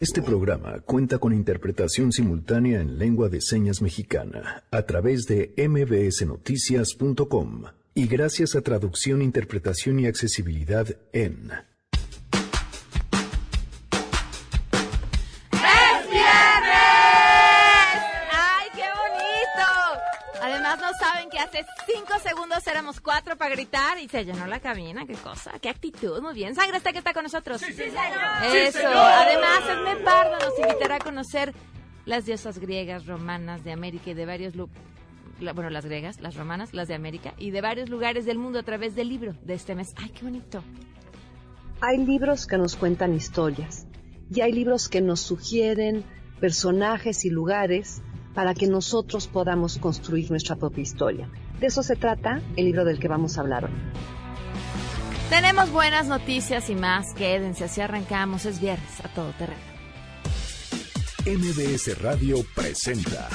Este programa cuenta con interpretación simultánea en lengua de señas mexicana a través de mbsnoticias.com y gracias a traducción, interpretación y accesibilidad en éramos cuatro para gritar y se llenó la cabina. ¡Qué cosa! ¡Qué actitud! Muy bien. Sangre está que está con nosotros. ¡Sí, señor! Eso. Además, Esme Pardo nos invitará a conocer las diosas griegas, romanas de América y de varios lugares. Bueno, las griegas, las romanas, las de América y de varios lugares del mundo a través del libro de este mes. ¡Ay, qué bonito! Hay libros que nos cuentan historias y hay libros que nos sugieren personajes y lugares para que nosotros podamos construir nuestra propia historia. De eso se trata el libro del que vamos a hablar hoy. Tenemos buenas noticias y más. Quédense, así arrancamos. Es viernes a todo terreno. MBS Radio presenta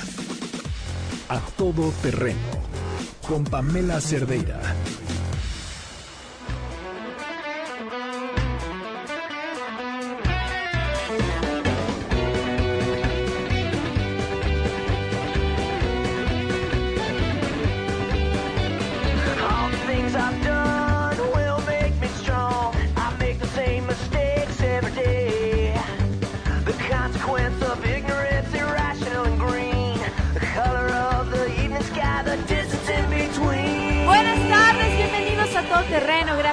A Todo Terreno con Pamela Cerdeira.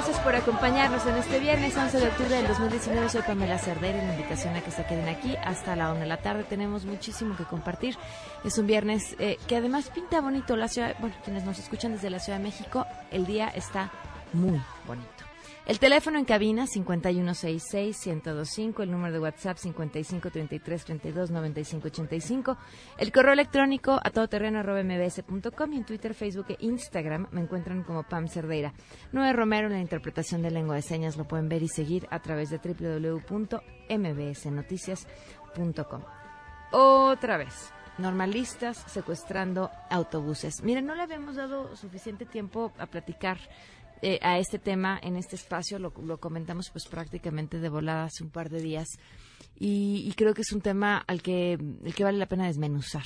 Gracias por acompañarnos en este viernes 11 de octubre del 2019. Soy Pamela Cerdeira y la invitación a que se queden aquí hasta la 1 de la tarde. Tenemos muchísimo que compartir. Es un viernes eh, que además pinta bonito la ciudad. Bueno, quienes nos escuchan desde la Ciudad de México, el día está muy bonito. El teléfono en cabina 5166-1025, el número de WhatsApp 5533329585, el correo electrónico a todoterreno.mbs.com y en Twitter, Facebook e Instagram me encuentran como Pam Cerdeira. Noé Romero en la interpretación de lengua de señas lo pueden ver y seguir a través de www.mbsnoticias.com. Otra vez. Normalistas secuestrando autobuses. Miren, no le habíamos dado suficiente tiempo a platicar eh, a este tema en este espacio. Lo, lo comentamos pues prácticamente de volada hace un par de días. Y, y creo que es un tema al que, el que vale la pena desmenuzar.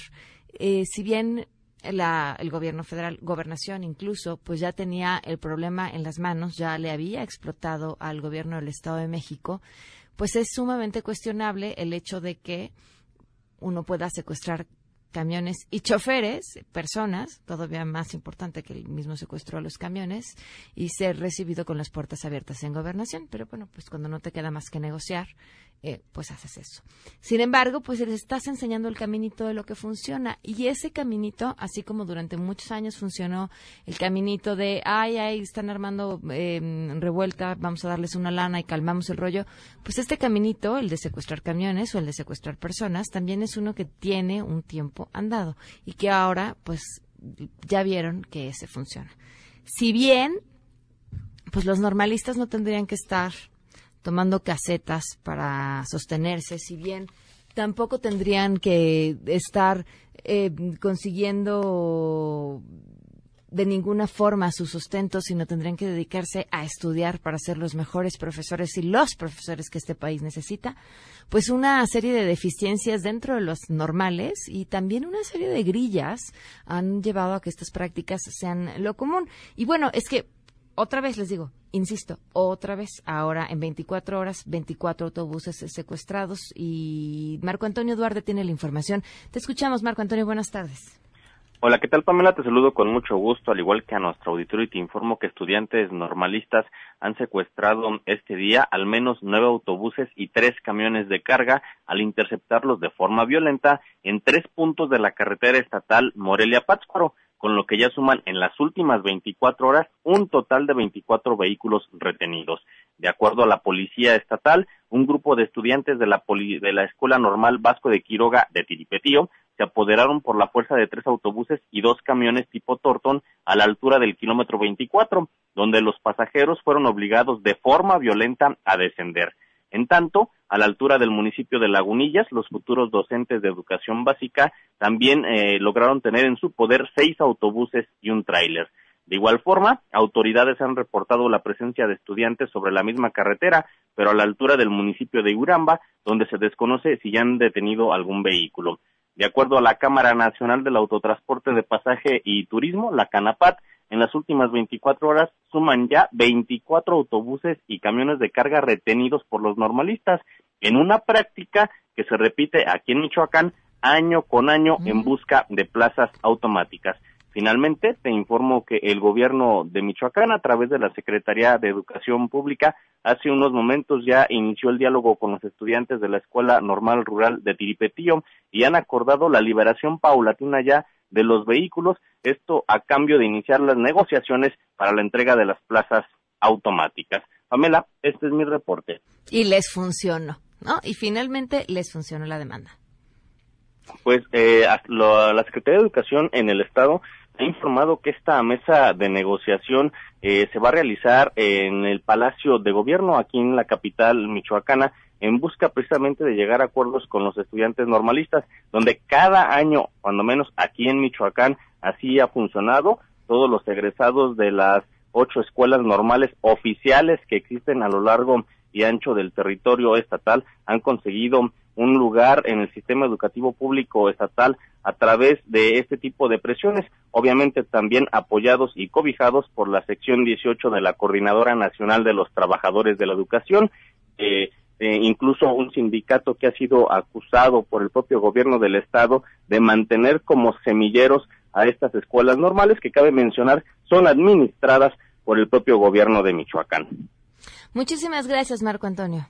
Eh, si bien la- el gobierno federal, gobernación incluso, pues ya tenía el problema en las manos, ya le había explotado al gobierno del Estado de México, pues es sumamente cuestionable el hecho de que uno pueda secuestrar camiones y choferes, personas, todavía más importante que el mismo secuestro a los camiones, y ser recibido con las puertas abiertas en gobernación. Pero bueno, pues cuando no te queda más que negociar, eh, pues haces eso. Sin embargo, pues les estás enseñando el caminito de lo que funciona. Y ese caminito, así como durante muchos años funcionó el caminito de, ay, ay, están armando eh, revuelta, vamos a darles una lana y calmamos el rollo, pues este caminito, el de secuestrar camiones o el de secuestrar personas, también es uno que tiene un tiempo andado y que ahora, pues, ya vieron que ese funciona. Si bien, pues los normalistas no tendrían que estar tomando casetas para sostenerse, si bien tampoco tendrían que estar eh, consiguiendo de ninguna forma su sustento, sino tendrían que dedicarse a estudiar para ser los mejores profesores y los profesores que este país necesita, pues una serie de deficiencias dentro de los normales y también una serie de grillas han llevado a que estas prácticas sean lo común. Y bueno, es que otra vez les digo, insisto, otra vez, ahora en 24 horas, 24 autobuses secuestrados y Marco Antonio Duarte tiene la información. Te escuchamos, Marco Antonio, buenas tardes. Hola, ¿qué tal Pamela? Te saludo con mucho gusto, al igual que a nuestro auditorio y te informo que estudiantes normalistas han secuestrado este día al menos nueve autobuses y tres camiones de carga al interceptarlos de forma violenta en tres puntos de la carretera estatal Morelia-Pátzcuaro, con lo que ya suman en las últimas 24 horas un total de 24 vehículos retenidos. De acuerdo a la policía estatal, un grupo de estudiantes de la, poli- de la Escuela Normal Vasco de Quiroga de Tiripetío se apoderaron por la fuerza de tres autobuses y dos camiones tipo Torton a la altura del kilómetro 24, donde los pasajeros fueron obligados de forma violenta a descender. En tanto, a la altura del municipio de Lagunillas, los futuros docentes de educación básica también eh, lograron tener en su poder seis autobuses y un tráiler. De igual forma, autoridades han reportado la presencia de estudiantes sobre la misma carretera, pero a la altura del municipio de Uramba, donde se desconoce si ya han detenido algún vehículo. De acuerdo a la Cámara Nacional del Autotransporte de Pasaje y Turismo, la CANAPAT, en las últimas 24 horas suman ya 24 autobuses y camiones de carga retenidos por los normalistas, en una práctica que se repite aquí en Michoacán año con año en busca de plazas automáticas. Finalmente, te informo que el gobierno de Michoacán, a través de la Secretaría de Educación Pública, hace unos momentos ya inició el diálogo con los estudiantes de la Escuela Normal Rural de Tiripetío y han acordado la liberación paulatina ya de los vehículos, esto a cambio de iniciar las negociaciones para la entrega de las plazas automáticas. Pamela, este es mi reporte. Y les funcionó, ¿no? Y finalmente les funcionó la demanda. Pues eh, la Secretaría de Educación en el Estado ha informado que esta mesa de negociación eh, se va a realizar en el Palacio de Gobierno aquí en la capital michoacana en busca precisamente de llegar a acuerdos con los estudiantes normalistas, donde cada año, cuando menos aquí en Michoacán, así ha funcionado, todos los egresados de las ocho escuelas normales oficiales que existen a lo largo y ancho del territorio estatal han conseguido un lugar en el sistema educativo público estatal a través de este tipo de presiones, obviamente también apoyados y cobijados por la sección 18 de la Coordinadora Nacional de los Trabajadores de la Educación, eh, eh, incluso un sindicato que ha sido acusado por el propio gobierno del estado de mantener como semilleros a estas escuelas normales que cabe mencionar son administradas por el propio gobierno de Michoacán. Muchísimas gracias, Marco Antonio.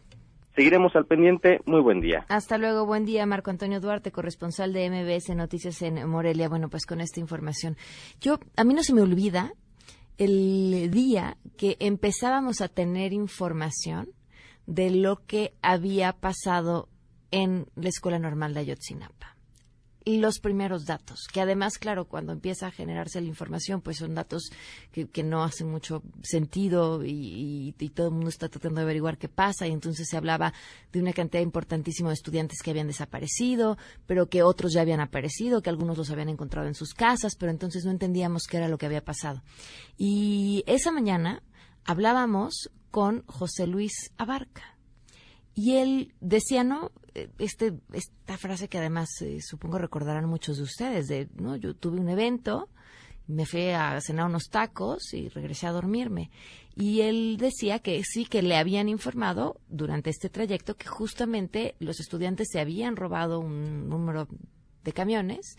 Seguiremos al pendiente. Muy buen día. Hasta luego. Buen día, Marco Antonio Duarte, corresponsal de MBS Noticias en Morelia. Bueno, pues con esta información. Yo, a mí no se me olvida el día que empezábamos a tener información de lo que había pasado en la Escuela Normal de Ayotzinapa los primeros datos, que además, claro, cuando empieza a generarse la información, pues son datos que, no hacen mucho sentido y, todo el mundo está tratando de averiguar qué pasa y entonces se hablaba de una cantidad importantísima de estudiantes que habían desaparecido, pero que otros ya habían aparecido, que algunos los habían encontrado en sus casas, pero entonces no entendíamos qué era lo que había pasado. Y esa mañana hablábamos con José Luis Abarca. Y él decía, no, este, esta frase que además eh, supongo recordarán muchos de ustedes, de, ¿no? Yo tuve un evento, me fui a cenar unos tacos y regresé a dormirme. Y él decía que sí, que le habían informado durante este trayecto que justamente los estudiantes se habían robado un número de camiones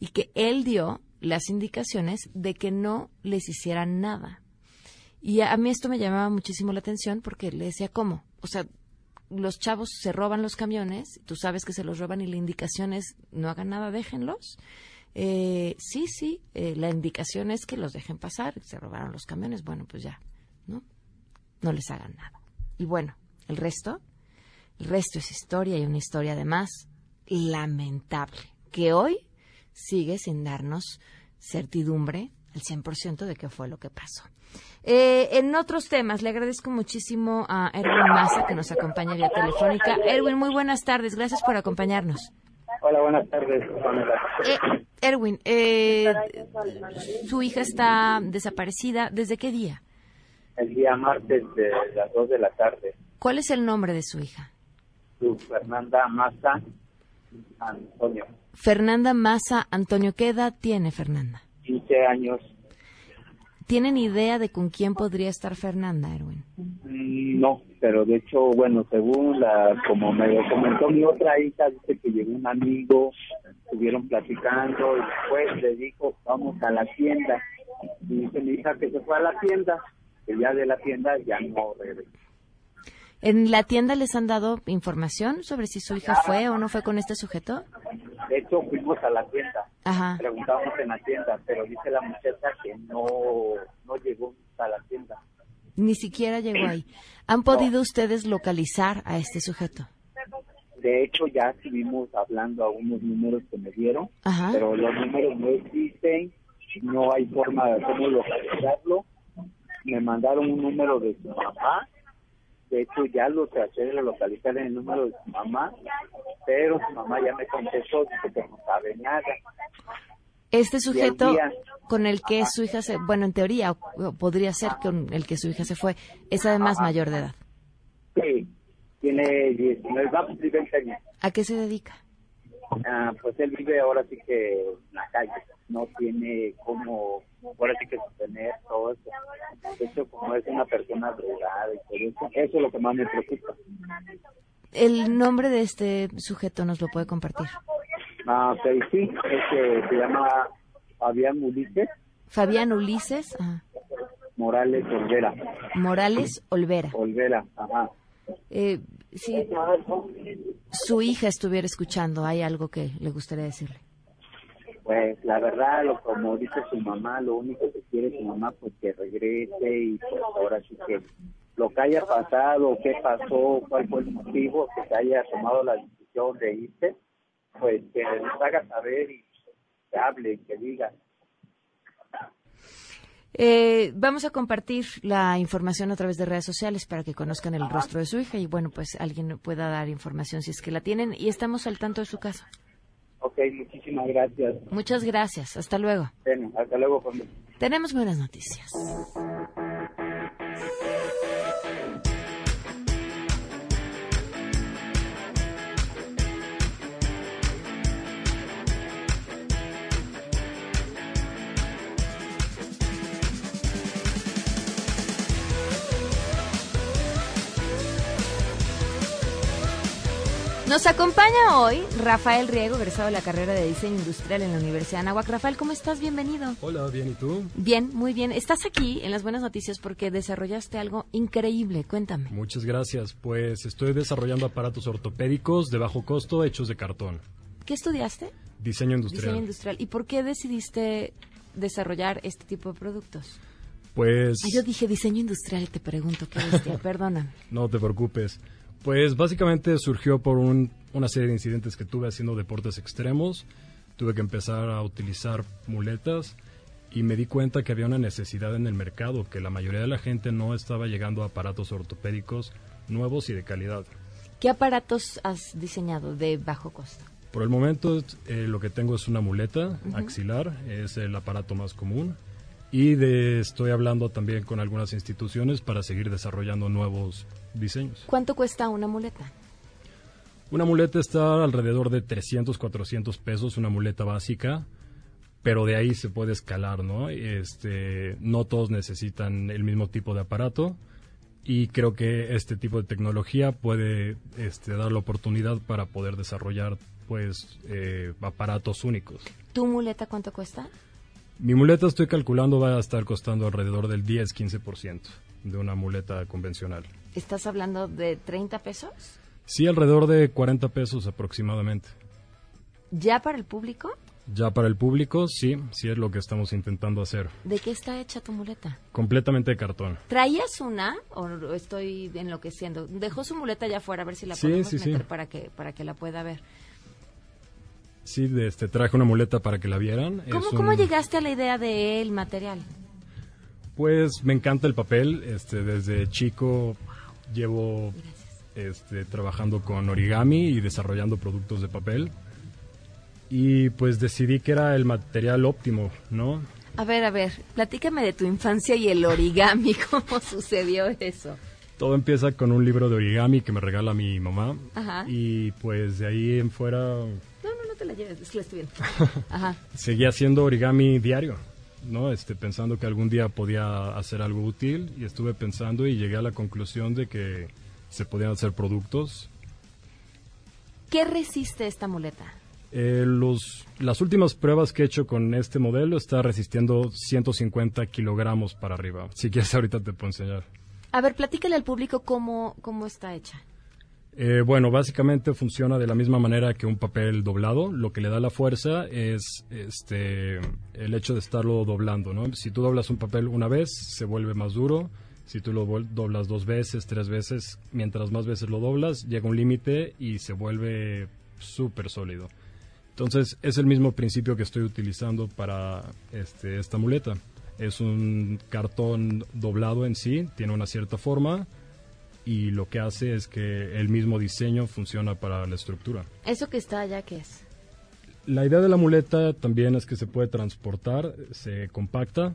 y que él dio las indicaciones de que no les hicieran nada. Y a mí esto me llamaba muchísimo la atención porque le decía, ¿cómo? O sea, los chavos se roban los camiones, tú sabes que se los roban y la indicación es no hagan nada, déjenlos. Eh, sí, sí, eh, la indicación es que los dejen pasar, se robaron los camiones, bueno, pues ya, ¿no? No les hagan nada. Y bueno, el resto, el resto es historia y una historia además lamentable, que hoy sigue sin darnos certidumbre al 100% de qué fue lo que pasó. Eh, en otros temas, le agradezco muchísimo a Erwin Massa que nos acompaña vía telefónica. Erwin, muy buenas tardes, gracias por acompañarnos. Hola, buenas tardes, eh, Erwin, eh, su hija está desaparecida. ¿Desde qué día? El día martes de las 2 de la tarde. ¿Cuál es el nombre de su hija? Su Fernanda Massa Antonio. Fernanda Massa Antonio. ¿Qué edad tiene Fernanda? 15 años. ¿Tienen idea de con quién podría estar Fernanda, Erwin? Mm, no, pero de hecho, bueno, según la, como me comentó mi otra hija, dice que llegó un amigo, estuvieron platicando y después le dijo, vamos a la tienda. Y dice mi hija que se fue a la tienda, que ya de la tienda ya no regresó. ¿En la tienda les han dado información sobre si su hija fue o no fue con este sujeto? De hecho, fuimos a la tienda. Preguntamos en la tienda, pero dice la muchacha que no, no llegó a la tienda. Ni siquiera llegó ahí. ¿Han podido ustedes localizar a este sujeto? De hecho, ya estuvimos hablando a unos números que me dieron, pero los números no existen, no hay forma de cómo localizarlo. Me mandaron un número de su mamá de hecho, ya lo traté de localizar en el número de su mamá, pero su mamá ya me contestó que no sabe nada. Este sujeto día- con el que su hija se, bueno, en teoría podría ser con el que su hija se fue, es además mayor de edad. Sí, tiene 19, va a cumplir 20 años. ¿A qué se dedica? Ah, pues él vive ahora sí que en la calle, no tiene como, ahora sí que sostener todo eso. De hecho, como es una persona drogada y todo eso, eso es lo que más me preocupa. El nombre de este sujeto nos lo puede compartir. Ah, ok, sí, es que se llama Fabián Ulises Fabián Ulises ajá. Morales Olvera. Morales Olvera. Olvera, ajá. Eh, si su hija estuviera escuchando, ¿hay algo que le gustaría decirle? Pues la verdad, lo, como dice su mamá, lo único que quiere su mamá, pues que regrese y pues ahora sí que lo que haya pasado, qué pasó, cuál fue el motivo que se haya tomado la decisión de irse, pues que nos haga saber y que hable, que diga. Eh, vamos a compartir la información a través de redes sociales para que conozcan el rostro de su hija y bueno, pues alguien pueda dar información si es que la tienen y estamos al tanto de su caso. Ok, muchísimas gracias. Muchas gracias. Hasta luego. Bueno, hasta luego. Juan. Tenemos buenas noticias. Nos acompaña hoy Rafael Riego, egresado de la carrera de Diseño Industrial en la Universidad de Anáhuac. Rafael, ¿cómo estás? Bienvenido. Hola, bien, ¿y tú? Bien, muy bien. Estás aquí en las buenas noticias porque desarrollaste algo increíble. Cuéntame. Muchas gracias. Pues estoy desarrollando aparatos ortopédicos de bajo costo hechos de cartón. ¿Qué estudiaste? Diseño industrial. Diseño industrial. ¿Y por qué decidiste desarrollar este tipo de productos? Pues Ah, yo dije diseño industrial y te pregunto qué bestia. Perdóname. no te preocupes. Pues básicamente surgió por un- una serie de incidentes que tuve haciendo deportes extremos. Tuve que empezar a utilizar muletas y me di cuenta que había una necesidad en el mercado, que la mayoría de la gente no estaba llegando a aparatos ortopédicos nuevos y de calidad. ¿Qué aparatos has diseñado de bajo costo? Por el momento eh, lo que tengo es una muleta axilar, es el aparato más común. Y de, estoy hablando también con algunas instituciones para seguir desarrollando nuevos diseños. ¿Cuánto cuesta una muleta? Una muleta está alrededor de 300, 400 pesos, una muleta básica, pero de ahí se puede escalar, ¿no? Este, no todos necesitan el mismo tipo de aparato y creo que este tipo de tecnología puede este, dar la oportunidad para poder desarrollar pues eh, aparatos únicos. ¿Tu muleta cuánto cuesta? Mi muleta estoy calculando va a estar costando alrededor del 10-15% de una muleta convencional. ¿Estás hablando de 30 pesos? Sí, alrededor de 40 pesos aproximadamente. ¿Ya para el público? Ya para el público, sí, sí es lo que estamos intentando hacer. ¿De qué está hecha tu muleta? Completamente de cartón. ¿Traías una o estoy enloqueciendo? Dejó su muleta allá afuera a ver si la Sí, podemos sí, sí. meter para que para que la pueda ver. Sí, de este, traje una muleta para que la vieran. ¿Cómo, Es un- ¿Cómo llegaste a la idea del material? Pues me encanta el papel. Este, desde chico llevo este, trabajando con origami y desarrollando productos de papel. Y pues decidí que era el material óptimo, ¿no? A ver, a ver, platícame de tu infancia y el origami, ¿cómo sucedió eso? Todo empieza con un libro de origami que me regala mi mamá. Ajá. Y pues de ahí en fuera No, no, no te la lleves, es que la estoy viendo. Ajá. seguía haciendo origami diario, ¿no? Este, pensando que algún día podía hacer algo útil y estuve pensando y llegué a la conclusión de que se podían hacer productos. ¿Qué resiste esta muleta? Eh, los, las últimas pruebas que he hecho con este modelo está resistiendo 150 kilogramos para arriba. Si quieres ahorita te puedo enseñar. A ver, platícale al público cómo, cómo está hecha. Eh, bueno, básicamente funciona de la misma manera que un papel doblado. Lo que le da la fuerza es este, el hecho de estarlo doblando. ¿no? Si tú doblas un papel una vez, se vuelve más duro. Si tú lo doblas dos veces, tres veces, mientras más veces lo doblas, llega un límite y se vuelve súper sólido. Entonces, es el mismo principio que estoy utilizando para este, esta muleta. Es un cartón doblado en sí, tiene una cierta forma y lo que hace es que el mismo diseño funciona para la estructura. ¿Eso que está allá qué es? La idea de la muleta también es que se puede transportar, se compacta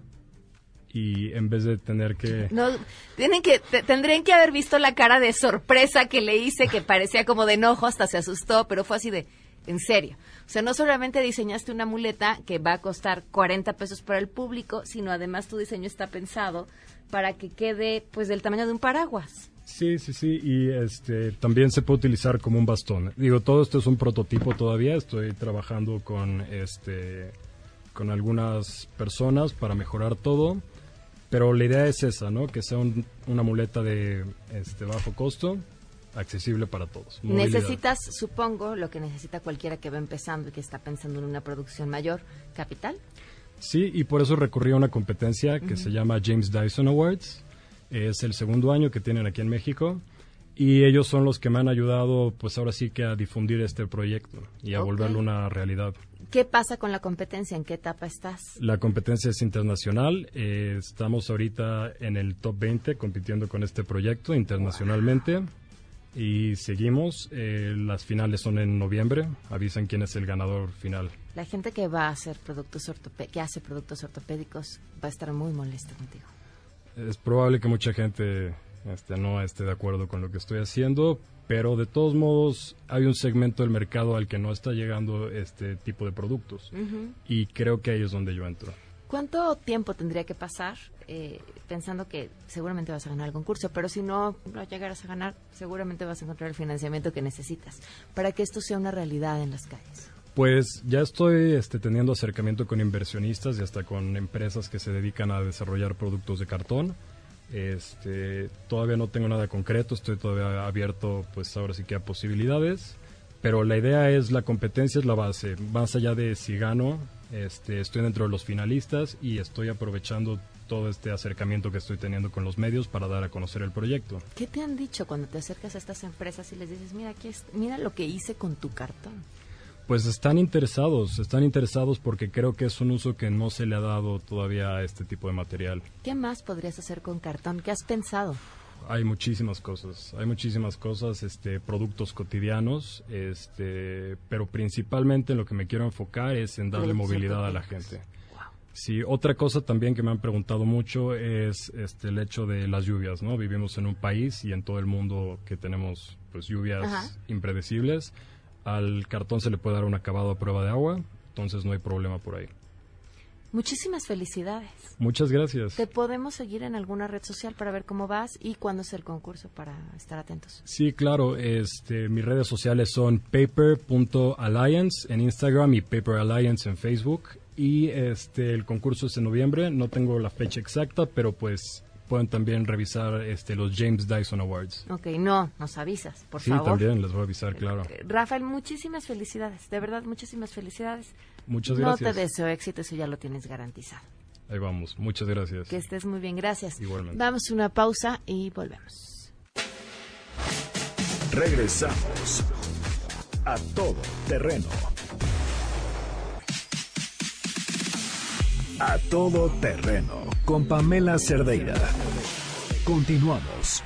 y en vez de tener que... No, tienen que, te- tendrían que haber visto la cara de sorpresa que le hice, que parecía como de enojo, hasta se asustó, pero fue así de, en serio. O sea, no solamente diseñaste una muleta que va a costar 40 pesos para el público, sino además tu diseño está pensado para que quede, pues, del tamaño de un paraguas. Sí, sí, sí, y este también se puede utilizar como un bastón. Digo, todo esto es un prototipo todavía, estoy trabajando con este con algunas personas para mejorar todo, pero la idea es esa, ¿no? Que sea un- una muleta de este bajo costo, accesible para todos. Movilidad. Necesitas, supongo, lo que necesita cualquiera que va empezando y que está pensando en una producción mayor, capital. Sí, y por eso recurrí a una competencia que se llama James Dyson Awards. Es el segundo año que tienen aquí en México. Y ellos son los que me han ayudado, pues ahora sí que a difundir este proyecto y a Ok. volverlo una realidad. ¿Qué pasa con la competencia? ¿En qué etapa estás? La competencia es internacional. eh, estamos ahorita en el top 20 compitiendo con este proyecto internacionalmente. Y seguimos. eh, las finales son en noviembre. Avisan quién es el ganador final. La gente que va a hacer productos que hace productos ortopédicos va a estar muy molesta contigo. Es probable que mucha gente este, no esté de acuerdo con lo que estoy haciendo, pero de todos modos hay un segmento del mercado al que no está llegando este tipo de productos. Y creo que ahí es donde yo entro. ¿Cuánto tiempo tendría que pasar eh, pensando que seguramente vas a ganar el concurso? Pero si no lo llegaras a ganar, seguramente vas a encontrar el financiamiento que necesitas para que esto sea una realidad en las calles. Pues ya estoy este, teniendo acercamiento con inversionistas y hasta con empresas que se dedican a desarrollar productos de cartón. Este, todavía no tengo nada concreto, estoy todavía abierto, pues ahora sí que a posibilidades. Pero la idea es, la competencia es la base. Más allá de si gano, este, estoy dentro de los finalistas y estoy aprovechando todo este acercamiento que estoy teniendo con los medios para dar a conocer el proyecto. ¿Qué te han dicho cuando te acercas a estas empresas y les dices, mira, aquí mira lo que hice con tu cartón? Pues están interesados, están interesados porque creo que es un uso que no se le ha dado todavía a este tipo de material. ¿Qué más podrías hacer con cartón? ¿Qué has pensado? Hay muchísimas cosas, hay muchísimas cosas, este, productos cotidianos, este, pero principalmente en lo que me quiero enfocar es en darle movilidad a la gente. Sí, otra cosa también que me han preguntado mucho es este el hecho de las lluvias, ¿no? Vivimos en un país y en todo el mundo que tenemos pues lluvias Ajá. impredecibles. Al cartón se le puede dar un acabado a prueba de agua, entonces no hay problema por ahí. Muchísimas felicidades. Muchas gracias. ¿Te podemos seguir en alguna red social para ver cómo vas y cuándo es el concurso para estar atentos? Sí, claro. Este, mis redes sociales son paper.alliance en Instagram y Paper Alliance en Facebook. Y este, el concurso es en noviembre. No tengo la fecha exacta, pero pues pueden también revisar este, los James Dyson Awards. Ok, no, nos avisas, por sí, favor. también les voy a avisar, claro. Eh, Rafael, muchísimas felicidades, de verdad, muchísimas felicidades. Muchas No gracias. te deseo éxito, eso ya lo tienes garantizado. Ahí vamos. Muchas gracias. Que estés muy bien, gracias. Igualmente. Vamos a una pausa y volvemos. Regresamos a todo terreno. A todo terreno con Pamela Cerdeira. Continuamos.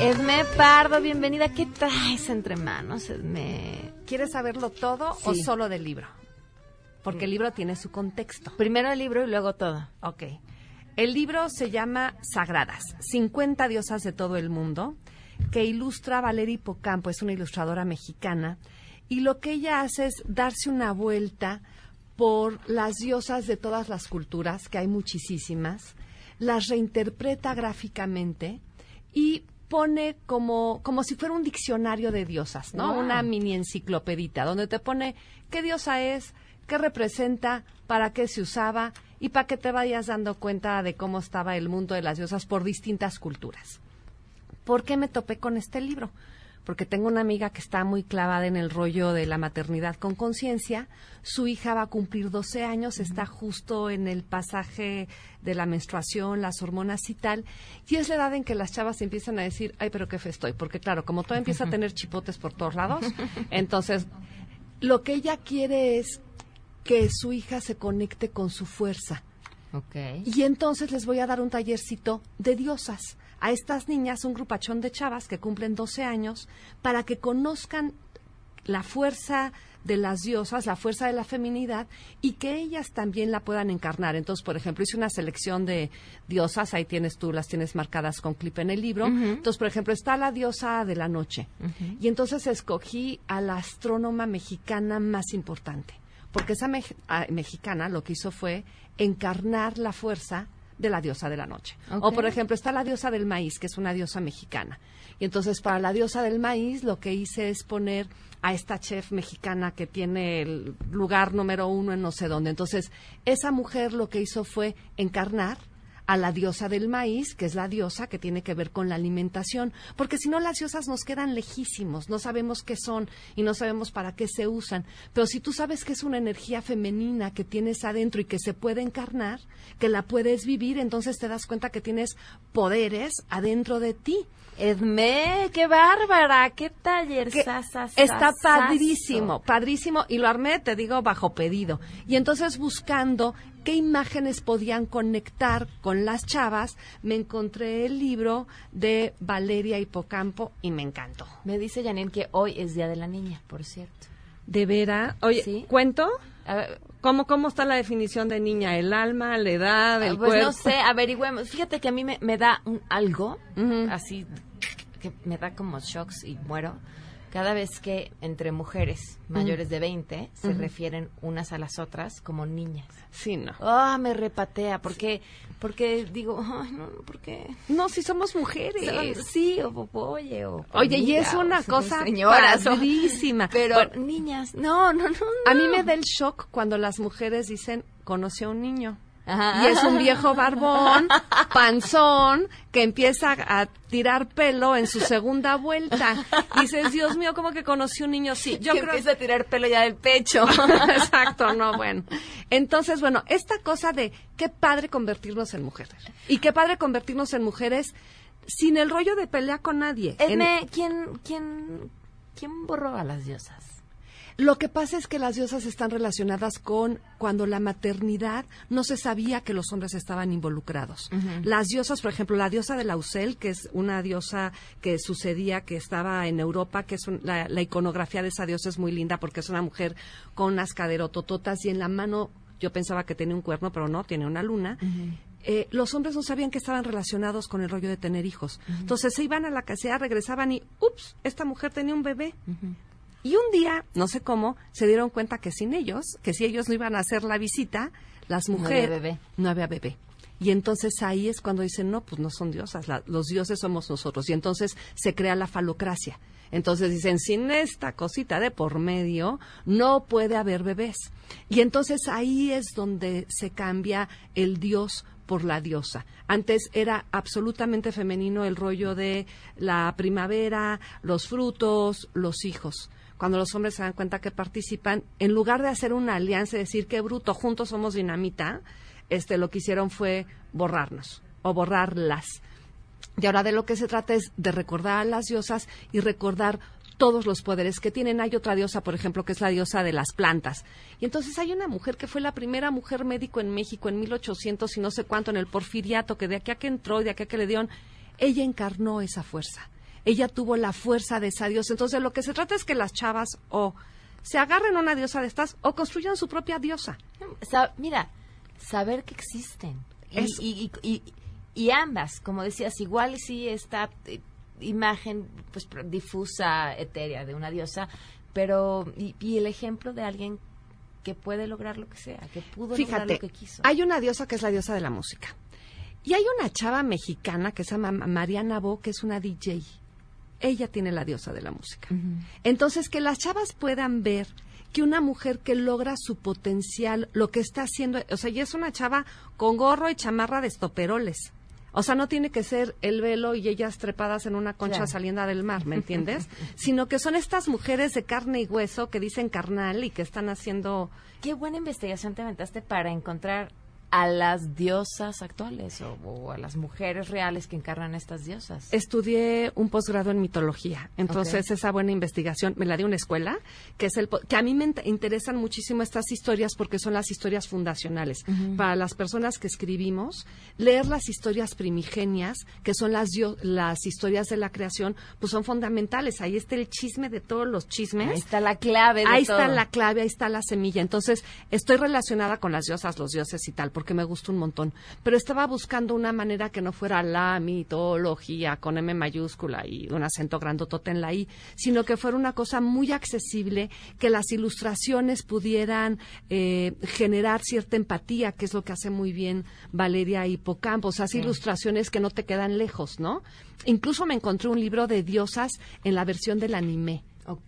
Edme Pardo, bienvenida. ¿Qué traes entre manos, Edme? ¿Quieres saberlo todo o solo del libro? Porque el libro tiene su contexto. Primero el libro y luego todo. Ok. El libro se llama Sagradas, 50 diosas de todo el mundo, que ilustra Valeria Hipocampo, es una ilustradora mexicana, y lo que ella hace es darse una vuelta por las diosas de todas las culturas, que hay muchísimas, las reinterpreta gráficamente y pone como, como si fuera un diccionario de diosas, ¿no? Wow. Una mini enciclopedita, donde te pone qué diosa es, qué representa, para qué se usaba y para que te vayas dando cuenta de cómo estaba el mundo de las diosas por distintas culturas. ¿Por qué me topé con este libro? Porque tengo una amiga que está muy clavada en el rollo de la maternidad con conciencia. Su hija va a cumplir 12 años, está justo en el pasaje de la menstruación, las hormonas y tal. Y es la edad en que las chavas empiezan a decir, ay, pero qué fe estoy. Porque claro, como todo empieza a tener chipotes por todos lados, entonces lo que ella quiere es que su hija se conecte con su fuerza, Ok. Y entonces les voy a dar un tallercito de diosas a estas niñas, un grupachón de chavas que cumplen 12 años, para que conozcan la fuerza de las diosas, la fuerza de la feminidad y que ellas también la puedan encarnar. Entonces, por ejemplo, hice una selección de diosas, ahí tienes tú, las tienes marcadas con clip en el libro. Entonces, por ejemplo, está la diosa de la noche. Y entonces escogí a la astrónoma mexicana más importante, porque esa ah, mexicana lo que hizo fue encarnar la fuerza de la diosa de la noche. O, por ejemplo, está la diosa del maíz, que es una diosa mexicana. Y entonces, para la diosa del maíz, lo que hice es poner a esta chef mexicana que tiene el lugar número uno en no sé dónde. Entonces, esa mujer lo que hizo fue encarnar a la diosa del maíz, que es la diosa que tiene que ver con la alimentación, porque si no las diosas nos quedan lejísimos, no sabemos qué son y no sabemos para qué se usan, pero si tú sabes que es una energía femenina que tienes adentro y que se puede encarnar, que la puedes vivir, entonces te das cuenta que tienes poderes adentro de ti. Edme, qué bárbara, qué taller. que está padrísimo, padrísimo, y lo armé, te digo, bajo pedido. Y entonces buscando qué imágenes podían conectar con las chavas, me encontré el libro de Valeria Hipocampo y me encantó. Me dice Janine que hoy es Día de la Niña, por cierto. ¿De vera? Oye, Sí. ¿cuento? A ver, ¿Cómo, ¿Cómo está la definición de niña? ¿El alma, la edad, el pues cuerpo? no sé, averigüemos. Fíjate que a mí me, me da un algo, así, que me da como shocks y muero, cada vez que entre mujeres mayores de 20 se refieren unas a las otras como niñas. Sí, no. Ah, me repatea, porque, porque digo, ay, no, ¿por qué? No, si somos mujeres. Son- Sí, o, oye, o Oye, y amiga, es o una cosa padrísima. Pero Bueno, niñas, no, no, no, A mí me da el shock cuando las mujeres dicen, conocí a un niño. Ajá. Y es un viejo barbón, panzón, que empieza a tirar pelo en su segunda vuelta. Dices, Dios mío, ¿cómo que conocí un niño? Sí, yo que creo empieza a tirar pelo ya del pecho. Exacto, no, bueno. Entonces, bueno, esta cosa de qué padre convertirnos en mujeres. Y qué padre convertirnos en mujeres sin el rollo de pelear con nadie. En- Edme, ¿quién, quién, quién borró a las diosas? Lo que pasa es que las diosas están relacionadas con cuando la maternidad no se sabía que los hombres estaban involucrados. Las diosas, por ejemplo, la diosa de Lausel, que es una diosa que sucedía, que estaba en Europa, que es un- la, la iconografía de esa diosa es muy linda porque es una mujer con unas caderotototas y en la mano yo pensaba que tenía un cuerno, pero no, tiene una luna. Eh, los hombres no sabían que estaban relacionados con el rollo de tener hijos. Entonces se iban a la casera, regresaban y, ups, esta mujer tenía un bebé. Y un día, no sé cómo, se dieron cuenta que sin ellos, que si ellos no iban a hacer la visita, las No había mujeres... bebé. No había bebé. Y entonces ahí es cuando dicen, no, pues no son diosas, la- los dioses somos nosotros. Y entonces se crea la falocracia. Entonces dicen, sin esta cosita de por medio, no puede haber bebés. Y entonces ahí es donde se cambia el dios por la diosa. Antes era absolutamente femenino el rollo de la primavera, los frutos, los hijos. Cuando los hombres se dan cuenta que participan, en lugar de hacer una alianza y decir qué bruto, juntos somos dinamita, este lo que hicieron fue borrarnos o borrarlas. Y ahora de lo que se trata es de recordar a las diosas y recordar todos los poderes que tienen. Hay otra diosa, por ejemplo, que es la diosa de las plantas. Y entonces hay una mujer que fue la primera mujer médico en México en 1800 y no sé cuánto en el porfiriato, que de aquí a que entró y de aquí a que le dieron, ella encarnó esa fuerza. Ella tuvo la fuerza de esa diosa. Entonces lo que se trata es que las chavas o se agarren a una diosa de estas o construyan su propia diosa. Sa- mira, saber que existen. Y, Es- y, y, y- y ambas, como decías, igual sí esta eh, imagen pues difusa, etérea de una diosa, pero y, el ejemplo de alguien que puede lograr lo que sea, que pudo lograr lo que quiso. hay una diosa que es la diosa de la música. Y hay una chava mexicana que se llama Mariana Bo, que es una DJ. Ella tiene la diosa de la música. Entonces, que las chavas puedan ver que una mujer que logra su potencial, lo que está haciendo, o sea, ella es una chava con gorro y chamarra de estoperoles. O sea, no tiene que ser el velo y ellas trepadas en una concha Claro. saliendo del mar, ¿me entiendes? Sino que son estas mujeres de carne y hueso que dicen carnal y que están haciendo Qué buena investigación te aventaste para encontrar a las diosas actuales o, o a las mujeres reales que encarnan estas diosas. Estudié un posgrado en mitología, entonces Ok. esa buena investigación me la dio una escuela, que es el que a mí me int- interesan muchísimo estas historias porque son las historias fundacionales. Para las personas que escribimos, leer las historias primigenias, que son las las historias de la creación, pues son fundamentales. Ahí está el chisme de todos los chismes. Ahí está la clave de Ahí todo. está la clave, ahí está la semilla. Entonces, estoy relacionada con las diosas, los dioses y tal, porque me gusta un montón. Pero estaba buscando una manera que no fuera la mitología con M mayúscula y un acento grandotote en la I, sino que fuera una cosa muy accesible, que las ilustraciones pudieran eh, generar cierta empatía, que es lo que hace muy bien Valeria Hipocampo. O sea, así ilustraciones que no te quedan lejos, ¿no? Incluso me encontré un libro de diosas en la versión del anime.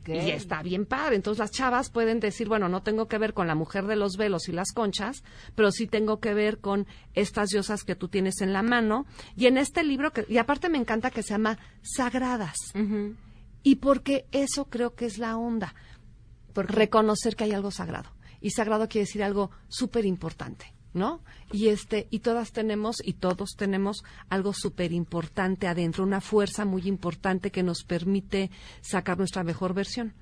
Y está bien padre. Entonces las chavas pueden decir, bueno, no tengo que ver con la mujer de los velos y las conchas, pero sí tengo que ver con estas diosas que tú tienes en la mano. Y en este libro, que, y aparte me encanta que se llama Sagradas. Y porque eso creo que es la onda. Por reconocer que hay algo sagrado. Y sagrado quiere decir algo súper importante. ¿No? Y este, y todas tenemos, y todos tenemos algo súper importante adentro, una fuerza muy importante que nos permite sacar nuestra mejor versión.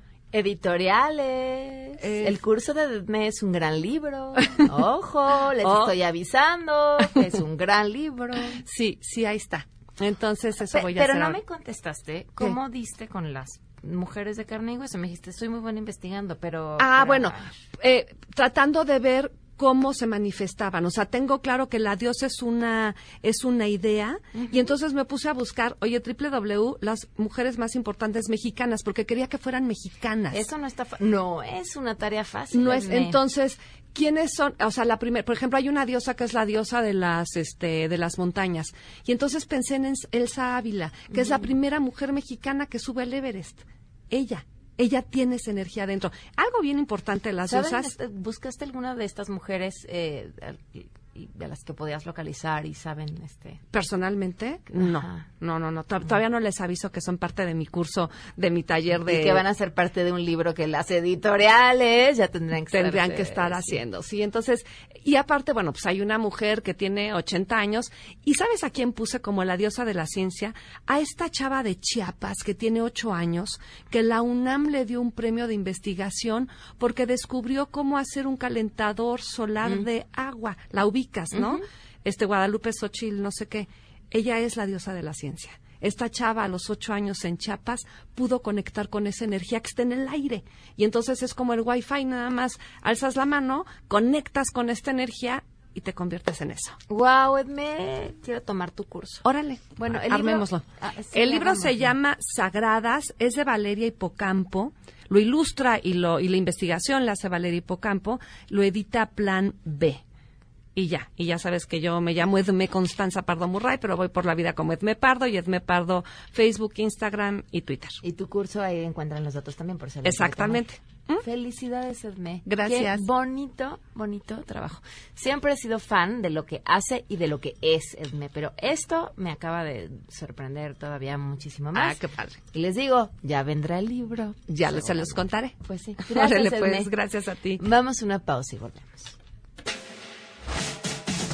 Editoriales. Eh. El curso de Edme es un gran libro. Ojo, les Oh. estoy avisando que es un gran libro. Sí, sí, ahí está. Entonces, eso Pe- voy a pero hacer. no ahora. me contestaste cómo diste con las mujeres de carne y hueso. Me dijiste, soy muy buena investigando, pero... Ah, pero- bueno, eh, tratando de ver cómo se manifestaban. O sea, tengo claro que la diosa es una, es una idea y entonces me puse a buscar, oye, www, las mujeres más importantes mexicanas, porque quería que fueran mexicanas. Eso no está... No es una tarea fácil. No es, entonces, ¿quiénes son? O sea, la primera, por ejemplo, hay una diosa que es la diosa de las, este, de las montañas. Y entonces pensé en Els- Elsa Ávila, que es la primera mujer mexicana que sube el Everest. Ella, ella tiene esa energía dentro. Algo bien importante de las ¿Saben, diosas. este, ¿Buscaste alguna de estas mujeres eh, y- de las que podías localizar y saben este Personalmente, no, Ajá. no, no, no. To- Todavía no les aviso que son parte de mi curso, de mi taller de... y que van a ser parte de un libro que las editoriales ya tendrán que tendrían estarse- que estar haciendo, sí. Entonces, y aparte, bueno, pues hay una mujer que tiene 80 años y ¿sabes a quién puse como la diosa de la ciencia? A esta chava de Chiapas que tiene 8 años, que la UNAM le dio un premio de investigación porque descubrió cómo hacer un calentador solar de agua. La ubicas, ¿no? Este Guadalupe Xochitl, no sé qué. Ella es la diosa de la ciencia. Esta chava a los ocho años en Chiapas pudo conectar con esa energía que está en el aire. Y entonces es como el wifi, nada más alzas la mano, conectas con esta energía y te conviertes en eso. Wow, Edme, quiero tomar tu curso. Órale, Bueno, el libro- armémoslo. Ah, sí, el libro se llama Sagradas, es de Valeria Hipocampo, lo ilustra y, lo, y la investigación la hace Valeria Hipocampo, lo edita Plan B. Y ya, y ya sabes que yo me llamo Edme Constanza Pardo Murray, pero voy por la vida como Edme Pardo y Edme Pardo Facebook, Instagram y Twitter. Y tu curso ahí encuentran los datos también por alguien Exactamente. tomar. Felicidades, Edme. Gracias. Qué bonito, bonito trabajo. Siempre he sido fan de lo que hace y de lo que es Edme, pero esto me acaba de sorprender todavía muchísimo más. Ah, qué padre. Y les digo, ya vendrá el libro. Ya se los contaré. Pues sí. Órale, Gracias, pues, gracias a ti. Vamos a una pausa y volvemos.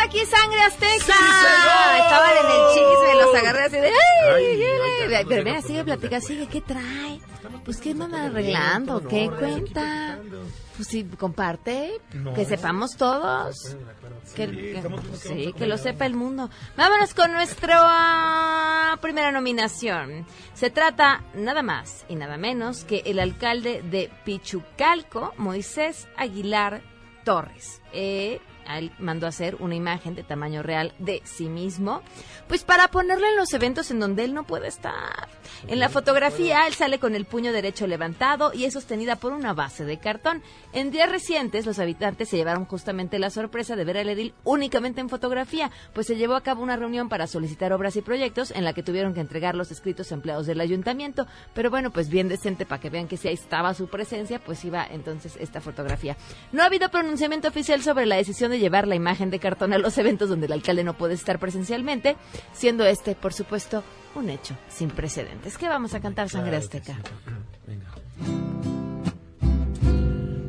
Está aquí Sangre Azteca! Estaban en el chisme, los agarré así de... ¡Ay! ay, Pero mira, sigue platicando, sigue, ¿qué trae? Pues, ¿qué andan arreglando? ¿Qué cuenta? Pues sí, comparte, que sepamos todos. Que, que- sí, que lo sepa el mundo. Vámonos con nuestra primera nominación. Se trata nada más y nada menos que el alcalde de Pichucalco, Moisés Aguilar Torres. Eh, él mandó a hacer una imagen de tamaño real de sí mismo, pues para ponerla en los eventos en donde él no puede estar. En la fotografía, él sale con el puño derecho levantado y es sostenida por una base de cartón. En días recientes, los habitantes se llevaron justamente la sorpresa de ver al edil únicamente en fotografía, pues se llevó a cabo una reunión para solicitar obras y proyectos en la que tuvieron que entregar los escritos empleados del ayuntamiento. Pero bueno, pues bien decente para que vean que si ahí estaba su presencia, pues iba entonces esta fotografía. No ha habido pronunciamiento oficial sobre la decisión de llevar la imagen de cartón a los eventos donde el alcalde no puede estar presencialmente, siendo este, por supuesto, un hecho sin precedentes. ¿Qué vamos a cantar, Sangre Azteca?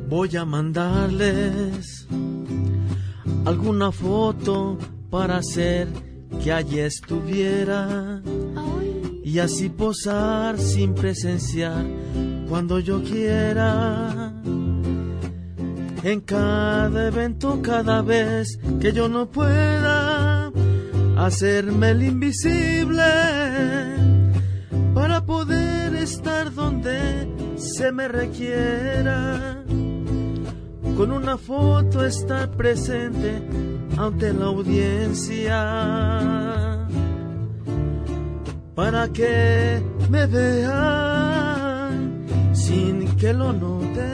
Voy a mandarles alguna foto para hacer que allí estuviera y así posar sin presenciar cuando yo quiera. En cada evento, cada vez que yo no pueda hacerme el invisible para poder estar donde se me requiera. Con una foto estar presente ante la audiencia para que me vean sin que lo noten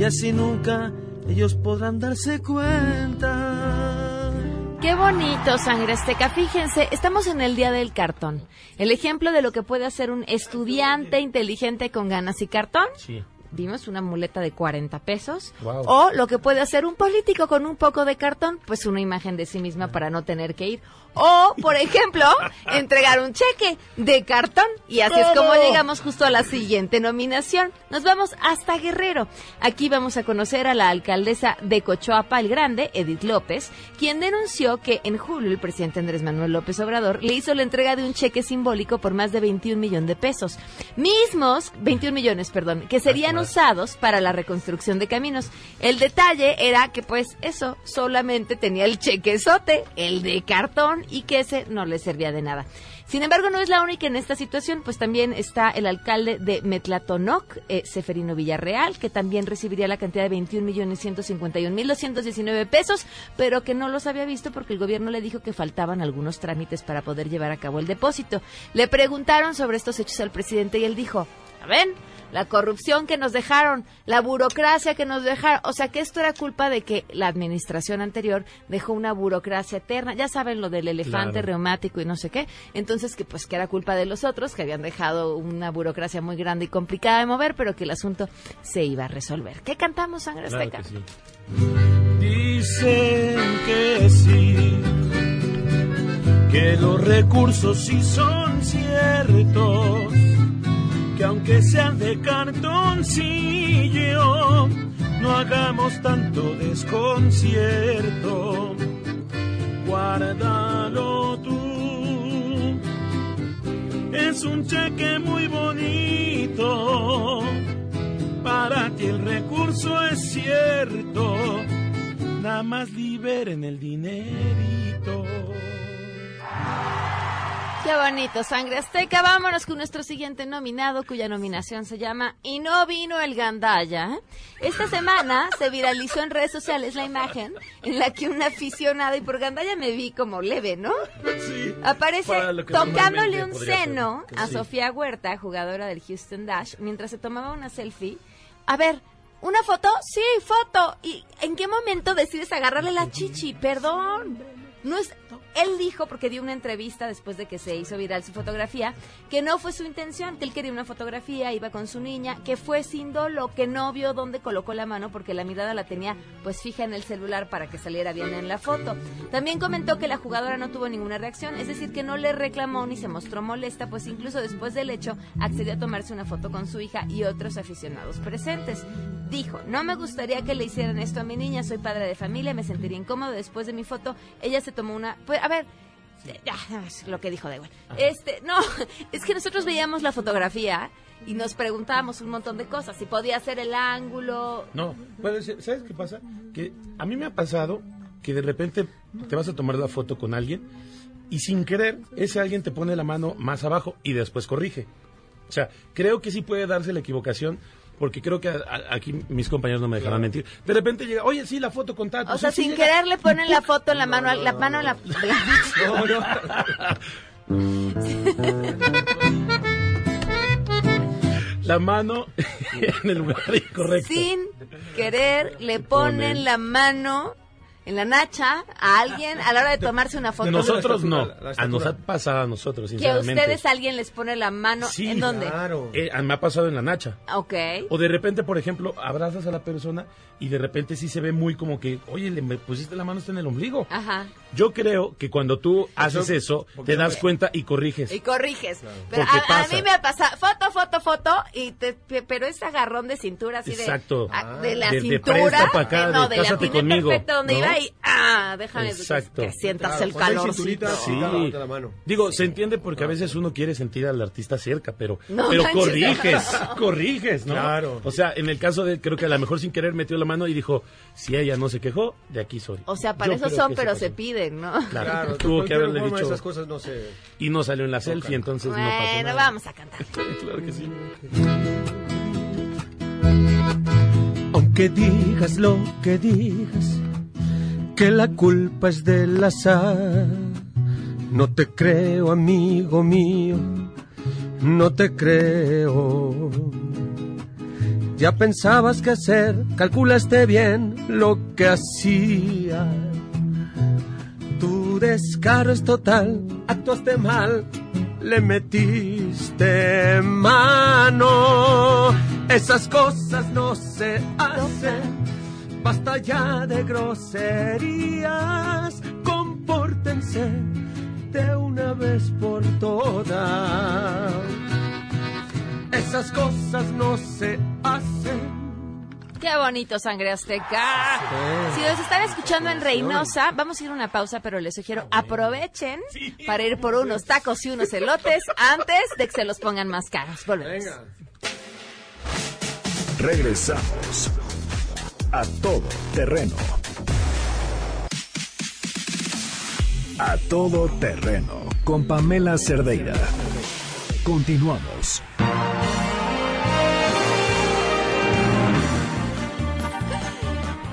y así nunca ellos podrán darse cuenta. Qué bonito, Sangre Azteca. Fíjense, estamos en el Día del Cartón. El ejemplo de lo que puede hacer un estudiante inteligente con ganas y cartón. Sí. Vimos una muleta de 40 pesos. Wow. O lo que puede hacer un político con un poco de cartón, pues una imagen de sí misma para no tener que ir. O, por ejemplo, entregar un cheque de cartón. Y así es como llegamos justo a la siguiente nominación. Nos vamos hasta Guerrero. Aquí vamos a conocer a la alcaldesa de Cochoapa el Grande, Edith López, quien denunció que en julio el presidente Andrés Manuel López Obrador le hizo la entrega de un cheque simbólico por más de 21 millones de pesos. Mismos, 21 millones, perdón, que serían usados para la reconstrucción de caminos. El detalle era que pues eso solamente tenía el chequezote, el de cartón y que ese no le servía de nada. Sin embargo, no es la única en esta situación, pues también está el alcalde de Metlatonoc, eh, Seferino Villarreal, que también recibiría la cantidad de 21 millones 151 mil 219 pesos, pero que no los había visto porque el gobierno le dijo que faltaban algunos trámites para poder llevar a cabo el depósito. Le preguntaron sobre estos hechos al presidente y él dijo, "A ven, la corrupción que nos dejaron, la burocracia que nos dejaron, o sea que esto era culpa de que la administración anterior dejó una burocracia eterna, ya saben lo del elefante Claro. reumático y no sé qué, entonces que pues que era culpa de los otros que habían dejado una burocracia muy grande y complicada de mover, pero que el asunto se iba a resolver. ¿Qué cantamos, Sangre Claro Azteca? que sí. Dicen que sí, que los recursos sí son ciertos, que aunque sean de cartoncillo, no hagamos tanto desconcierto. Guárdalo tú, es un cheque muy bonito. Para ti el recurso es cierto, nada más liberen el dinerito. Qué bonito, Sangre Azteca. Vámonos con nuestro siguiente nominado, cuya nominación se llama Y no vino el Gandaya. Esta semana se viralizó en redes sociales la imagen en la que una aficionada, y por Gandaya me vi como leve, ¿no? Sí. Aparece tocándole un ser. seno a Sí. Sofía Huerta, jugadora del Houston Dash, mientras se tomaba una selfie. A ver, ¿una foto? Sí, foto. ¿Y en qué momento decides agarrarle la chichi? Perdón. No es, él dijo, porque dio una entrevista después de que se hizo viral su fotografía, que no fue su intención, que él quería una fotografía, iba con su niña, que fue sin dolo, que no vio dónde colocó la mano porque la mirada la tenía pues fija en el celular para que saliera bien en la foto. También comentó que la jugadora no tuvo ninguna reacción, es decir, que no le reclamó ni se mostró molesta, pues incluso después del hecho accedió a tomarse una foto con su hija y otros aficionados presentes. Dijo, no me gustaría que le hicieran esto a mi niña, soy padre de familia, me sentiría incómodo después de mi foto. Ella se tomó una... Pues, a ver, lo que dijo da igual. Este, no, es que nosotros veíamos la fotografía y nos preguntábamos un montón de cosas, si podía ser el ángulo. No, puede ser. ¿Sabes qué pasa? Que a mí me ha pasado que de repente te vas a tomar la foto con alguien y sin querer ese alguien te pone la mano más abajo y después corrige. O sea, creo que sí puede darse la equivocación porque creo que a- a- aquí mis compañeros no me dejarán mentir. De repente llega, oye, sí, la foto con Tato. O sea, sí, sí sin llega". querer le ponen la foto en la mano, la mano a la... No, no. La mano en el lugar incorrecto. sin querer le ponen la mano en la nacha a alguien a la hora de tomarse una foto. De nosotros no. A nos ha pasado a nosotros, Que a ustedes alguien les pone la mano Sí, en dónde. Claro. Eh, me ha pasado en la nacha. Ok. O de repente, por ejemplo, abrazas a la persona y de repente sí se ve muy como que, oye, le me pusiste la mano hasta en el ombligo. Ajá. Yo creo que cuando tú haces eso, te das cuenta y corriges. Y corriges. Pero a, a mí me ha pasado foto, foto, foto, y te, pe- pero es agarrón de cintura así de- Exacto. a- de, la De- de cintura. presta pa' acá, de, no, de de la conmigo, perfecto donde ¿no? iba y ah, déjame Exacto. que sientas Claro, el calor. Sí. la mano. Digo, se entiende porque a veces uno quiere sentir al artista cerca, pero, No pero manches. corriges, corriges, ¿no? Claro. O sea, en el caso de, creo que a lo mejor sin querer metió la mano y dijo, si ella no se quejó, de aquí soy. O sea, para Yo eso son, pero se piden, ¿no? Claro, Claro, tuvo que haberle dicho. esas cosas no se... Y no salió en la selfie, entonces no pasó Bueno, nada. vamos a cantar. claro que sí. Aunque digas lo que digas, que la culpa es del azar. No te creo, amigo mío, no te creo. Ya pensabas que hacer, calculaste bien lo que hacía. Tu descaro es total, actuaste mal, le metiste mano. Esas cosas no se hacen. Basta ya de groserías, compórtense de una vez por todas. Esas cosas no se hacen. Qué bonito, Sangre Azteca. Si nos están escuchando en Reynosa, vamos a ir a una pausa, pero les sugiero aprovechen para ir por unos tacos y unos elotes antes de que se los pongan más caros. Volvemos. Regresamos a todo terreno. A todo terreno con Pamela Cerdeira. Continuamos.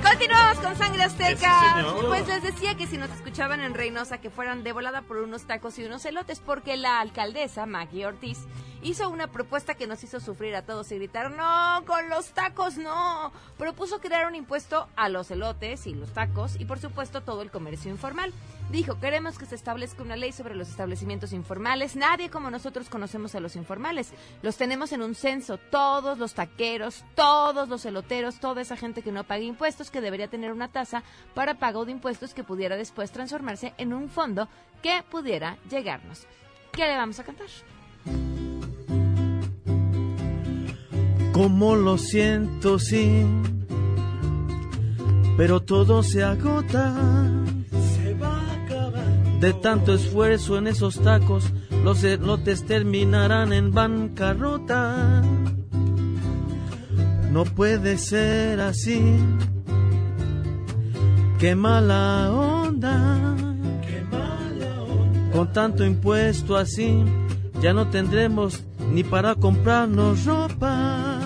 Continuamos con Sangre Azteca. Pues les decía que si nos escuchaban en Reynosa que fueran de volada por unos tacos y unos elotes porque la alcaldesa Maggie Ortiz hizo una propuesta que nos hizo sufrir a todos y gritar no con los tacos no. Propuso crear un impuesto a los elotes y los tacos y por supuesto todo el comercio informal. Dijo, queremos que se establezca una ley sobre los establecimientos informales. Nadie como nosotros conocemos a los informales. Los tenemos en un censo, todos los taqueros, todos los eloteros, toda esa gente que no paga impuestos, que debería tener una tasa para pago de impuestos que pudiera después transformarse en un fondo que pudiera llegarnos. ¿Qué le vamos a cantar? Como lo siento, sí, pero todo se agota. Se va a acabar. De tanto esfuerzo en esos tacos, los elotes terminarán en bancarrota. No puede ser así. Qué mala onda. Qué mala onda. Con tanto impuesto así, ya no tendremos ni para comprarnos. Ropa.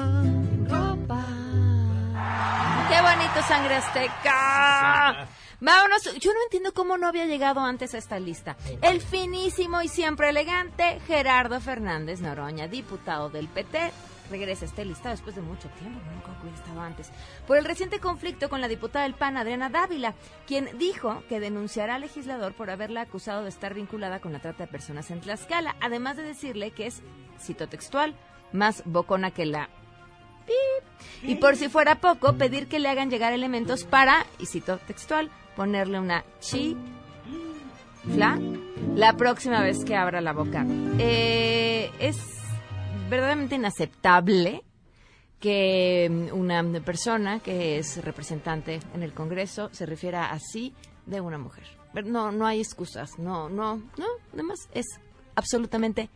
¡Qué bonito, Sangre Azteca! Vámonos. Yo no entiendo cómo no había llegado antes a esta lista. El finísimo y siempre elegante Gerardo Fernández Noroña, diputado del PT. Regresa a esta lista después de mucho tiempo, no nunca hubiera estado antes. Por el reciente conflicto con la diputada del PAN, Adriana Dávila, quien dijo que denunciará al legislador por haberla acusado de estar vinculada con la trata de personas en Tlaxcala, además de decirle que es, cito textual, más bocona que la Y por si fuera poco, pedir que le hagan llegar elementos para, y cito textual, ponerle una chi fla la próxima vez que abra la boca. Eh, es verdaderamente inaceptable que mm, una persona que es representante en el Congreso se refiera así de una mujer. No, no hay excusas, no, no, no, además es absolutamente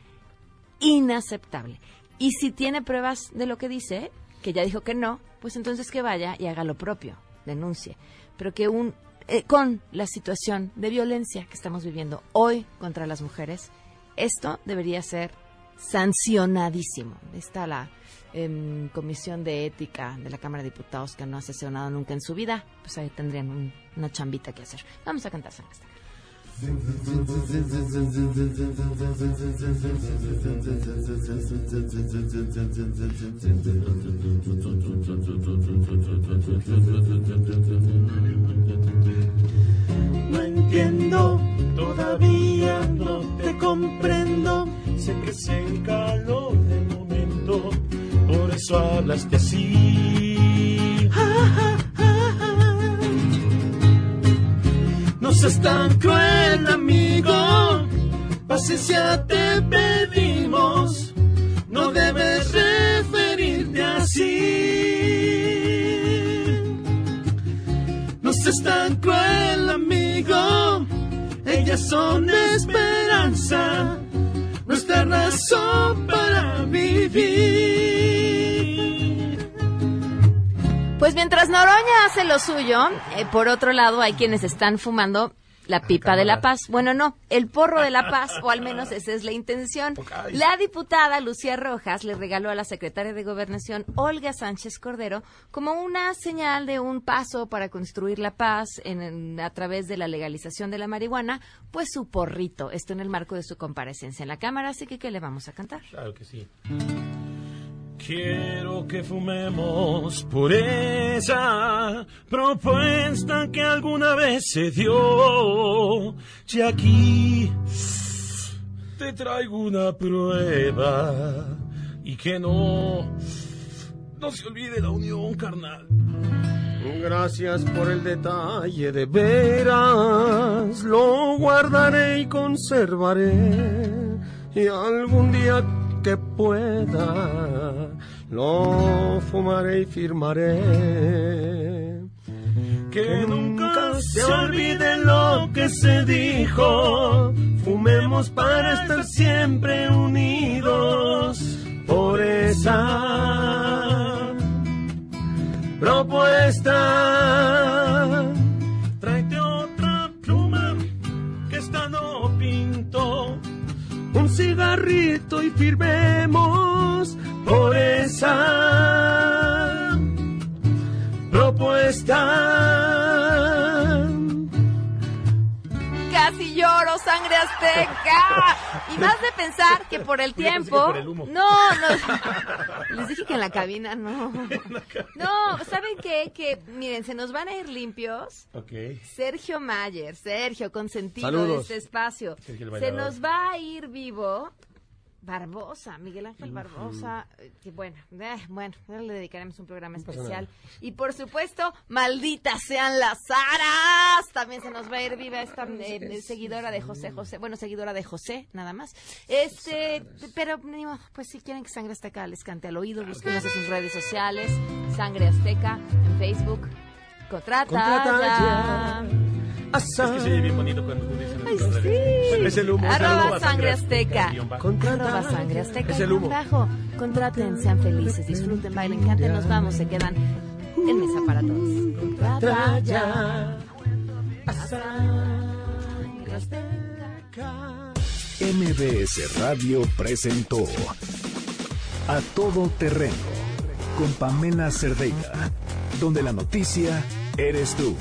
inaceptable. Y si tiene pruebas de lo que dice, que ya dijo que no, pues entonces que vaya y haga lo propio, denuncie. Pero que un eh, con la situación de violencia que estamos viviendo hoy contra las mujeres, esto debería ser sancionadísimo. Está la em, comisión de ética de la Cámara de Diputados que no ha sesionado nunca en su vida, pues ahí tendrían un- una chambita que hacer. Vamos a cantar Azteca. No entiendo, todavía no te comprendo. Sé que es el calor del momento, por eso hablaste así. Seas tan cruel, amigo. Paciencia te pedimos. No debes referirte así. No seas tan cruel, amigo. Ellas son esperanza, nuestra razón para vivir. Pues mientras Noroña hace lo suyo, eh, por otro lado hay quienes están fumando la pipa de la paz. Bueno, no, el porro de la paz, o al menos esa es la intención. La diputada Lucía Rojas le regaló a la secretaria de Gobernación, Olga Sánchez Cordero, como una señal de un paso para construir la paz en- en- a través de la legalización de la marihuana, pues su porrito. Esto en el marco de su comparecencia en la Cámara, así que ¿qué le vamos a cantar? Claro que sí. Quiero que fumemos por esa propuesta que alguna vez se dio. Y aquí te traigo una prueba y que no, no se olvide la unión carnal. Gracias por el detalle de veras, lo guardaré y conservaré. Y algún día que pueda, lo fumaré y firmaré. Que nunca se olvide lo que se dijo. Fumemos para estar siempre unidos. Por esa propuesta. Un cigarrito y firmemos por esa propuesta. Lloro, sangre azteca. Y más de pensar que por el tiempo. No, no. Les dije que en la cabina no. No, ¿saben qué? Que miren, se nos van a ir limpios. Ok. Sergio Mayer, Sergio, consentido de este espacio. Se nos va a ir vivo. Barbosa, Miguel Ángel Barbosa, eh, que bueno, eh, bueno, le dedicaremos un programa especial. Y por supuesto, malditas sean las aras. También se nos va a ir viva esta eh, seguidora de José José, bueno, seguidora de José, nada más. Este, pero pues si quieren que Sangre Azteca les cante al oído, búsquenos en sus redes sociales, Sangre Azteca en Facebook. Contrata, Es que se oye bien bonito cuando tú dices Ay, sí. Es el humo. Arroba. Sangre Azteca. Arroba Sangre Azteca. Es el humo. bajo. Contraten, sean felices, disfruten, bailen, canten, nos vamos, se quedan en mesa para todos. Contrata ya. Sangre Azteca. MBS Radio presentó A Todo Terreno con Pamela Cerdeira, donde la noticia eres tú.